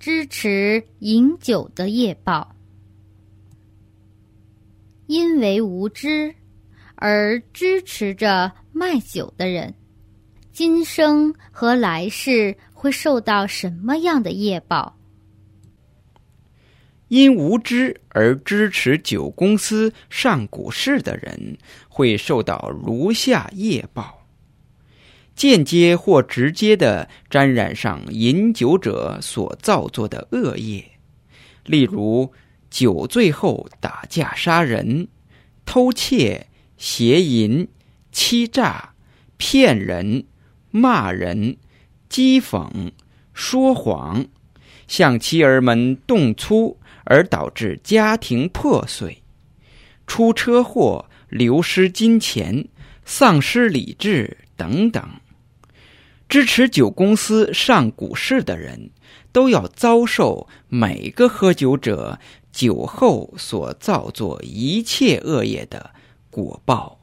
支持饮酒的业报。因为无知而支持着卖酒的人，今生和来世会受到什么样的业报？因无知而支持酒公司上股市的人，会受到如下业报：间接或直接的沾染上饮酒者所造作的恶业，例如酒醉后打架杀人、偷窃、邪淫、欺诈、骗人、骂人、讥讽、说谎，向妻儿们动粗。而导致家庭破碎、出车祸、流失金钱、丧失理智等等。支持酒公司上股市的人，都要遭受每个喝酒者酒后所造作一切恶业的果报。